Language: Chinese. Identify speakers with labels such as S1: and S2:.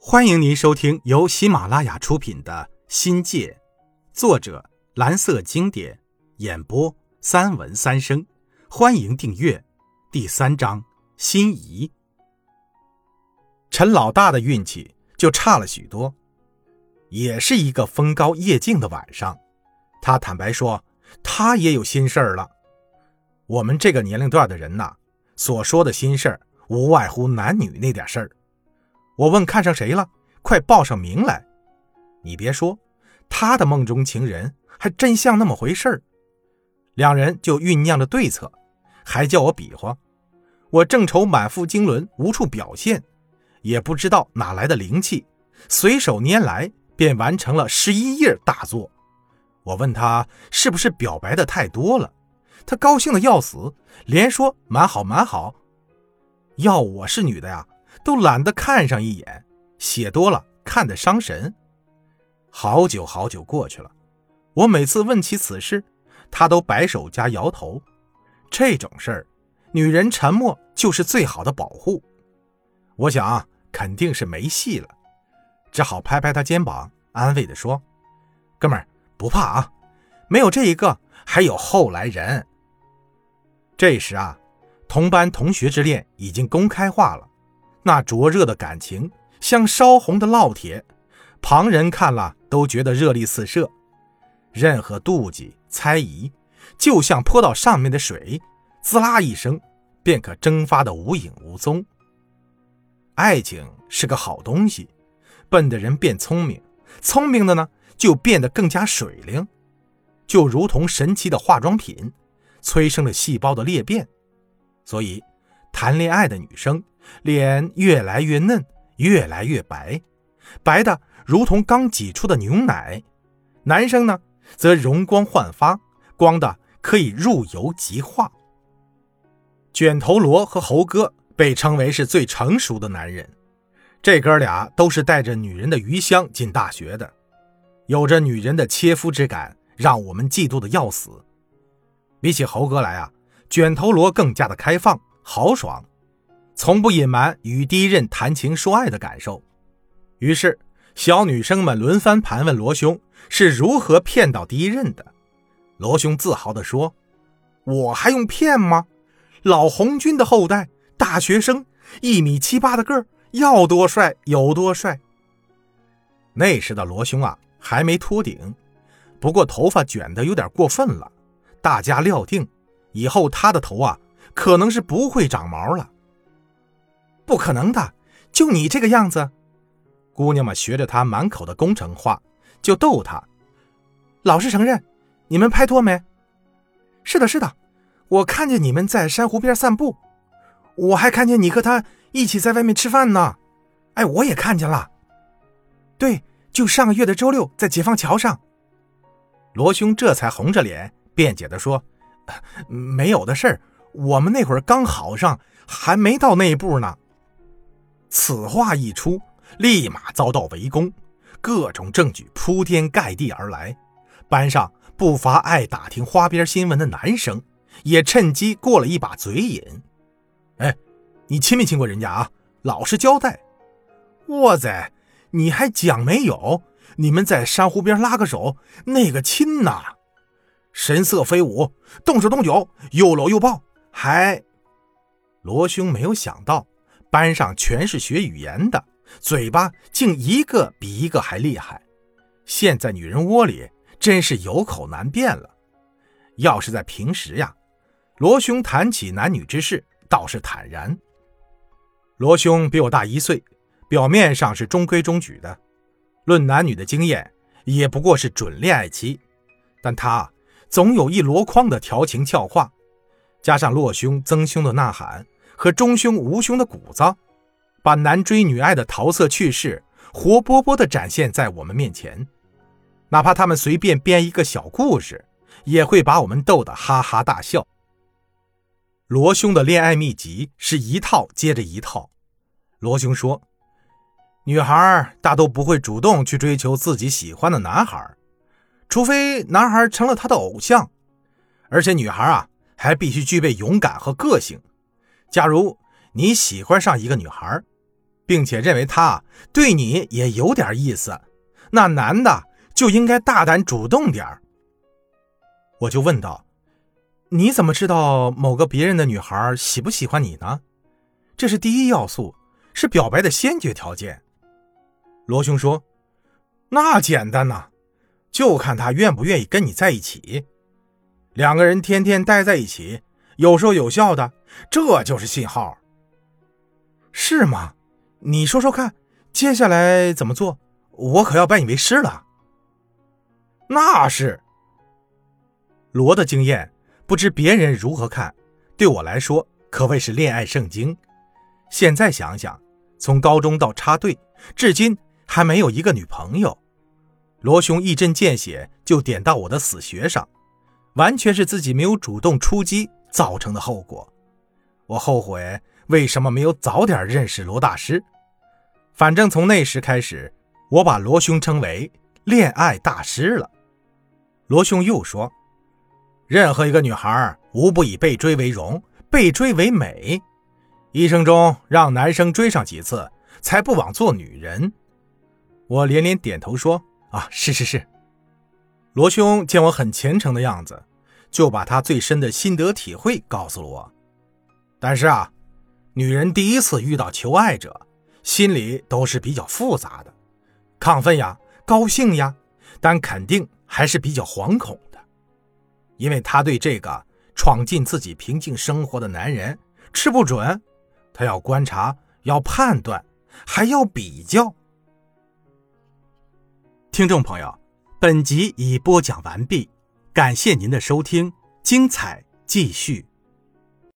S1: 欢迎您收听由喜马拉雅出品的《新界》，作者蓝色经典，演播三文三生。欢迎订阅。第三章，心仪。陈老大的运气就差了许多，也是一个风高夜静的晚上。他坦白说，他也有心事儿了。我们这个年龄段的人呐，所说的心事儿，无外乎男女那点事儿。我问看上谁了？快报上名来！你别说，他的梦中情人还真像那么回事儿。两人就酝酿着对策，还叫我比划。我正愁满腹经纶无处表现，也不知道哪来的灵气，随手拈来便完成了十一页大作。我问他是不是表白的太多了，他高兴的要死，连说蛮好蛮好。要我是女的呀！都懒得看上一眼，写多了看得伤神。好久好久过去了，我每次问起此事，他都摆手加摇头。这种事儿，女人沉默就是最好的保护。我想肯定是没戏了，只好拍拍他肩膀，安慰地说：“哥们儿不怕啊，没有这一个，还有后来人。”这时啊，同班同学之恋已经公开化了。那灼热的感情像烧红的烙铁，旁人看了都觉得热力四射。任何妒忌、猜疑，就像泼到上面的水，滋啦一声，便可蒸发的无影无踪。爱情是个好东西，笨的人变聪明，聪明的呢就变得更加水灵，就如同神奇的化妆品，催生了细胞的裂变。所以，谈恋爱的女生。脸越来越嫩，越来越白，白的如同刚挤出的牛奶。男生呢，则容光焕发，光的可以入油即化。卷头罗和猴哥被称为是最成熟的男人，这哥俩都是带着女人的余香进大学的，有着女人的切肤之感，让我们嫉妒的要死。比起猴哥来啊，卷头罗更加的开放豪爽。从不隐瞒与第一任谈情说爱的感受，于是小女生们轮番盘问罗兄是如何骗到第一任的。罗兄自豪地说：“我还用骗吗？老红军的后代，大学生，一米七八的个儿，要多帅有多帅。”那时的罗兄啊，还没秃顶，不过头发卷得有点过分了，大家料定以后他的头啊，可能是不会长毛了。不可能的，就你这个样子，姑娘们学着他满口的工程话，就逗他。老实承认，你们拍拖没？是的，是的，我看见你们在珊瑚边散步，我还看见你和他一起在外面吃饭呢。哎，我也看见了。对，就上个月的周六，在解放桥上。罗兄这才红着脸辩解的说：“没有的事儿，我们那会儿刚好上，还没到那一步呢。”此话一出，立马遭到围攻，各种证据铺天盖地而来。班上不乏爱打听花边新闻的男生，也趁机过了一把嘴瘾。哎，你亲没亲过人家啊？老实交代。哇塞，你还讲没有？你们在珊瑚边拉个手，那个亲呐，神色飞舞，动手动脚，又搂又抱，还……罗兄没有想到。班上全是学语言的，嘴巴竟一个比一个还厉害。现在女人窝里真是有口难辩了。要是在平时呀，罗兄谈起男女之事倒是坦然。罗兄比我大一岁，表面上是中规中矩的，论男女的经验也不过是准恋爱期。但他总有一箩筐的调情俏话，加上洛兄曾兄的呐喊。和中凶无凶的谷子，把男追女爱的桃色趣事活泼泼地展现在我们面前。哪怕他们随便编一个小故事，也会把我们逗得哈哈大笑。罗兄的恋爱秘籍是一套接着一套。罗兄说：“女孩大都不会主动去追求自己喜欢的男孩，除非男孩成了她的偶像。而且女孩啊，还必须具备勇敢和个性。”假如你喜欢上一个女孩，并且认为她对你也有点意思，那男的就应该大胆主动点我就问道：“你怎么知道某个别人的女孩喜不喜欢你呢？这是第一要素，是表白的先决条件。”罗兄说：“那简单呐，就看他愿不愿意跟你在一起。两个人天天待在一起，有说有笑的，这就是信号。是吗？”你说说看，接下来怎么做？我可要拜你为师了。那是罗的经验，不知别人如何看。对我来说，可谓是恋爱圣经。现在想想，从高中到插队，至今还没有一个女朋友。罗兄一针见血就点到我的死穴上，完全是自己没有主动出击造成的后果。我后悔。为什么没有早点认识罗大师？反正从那时开始，我把罗兄称为恋爱大师了。罗兄又说：“任何一个女孩，无不以被追为荣，被追为美。一生中让男生追上几次，才不枉做女人。”我连连点头说：“啊，是是是。”罗兄见我很虔诚的样子，就把他最深的心得体会告诉了我。但是啊。女人第一次遇到求爱者，心里都是比较复杂的，亢奋呀，高兴呀，但肯定还是比较惶恐的，因为她对这个闯进自己平静生活的男人吃不准，她要观察，要判断，还要比较。听众朋友，本集已播讲完毕，感谢您的收听，精彩继续。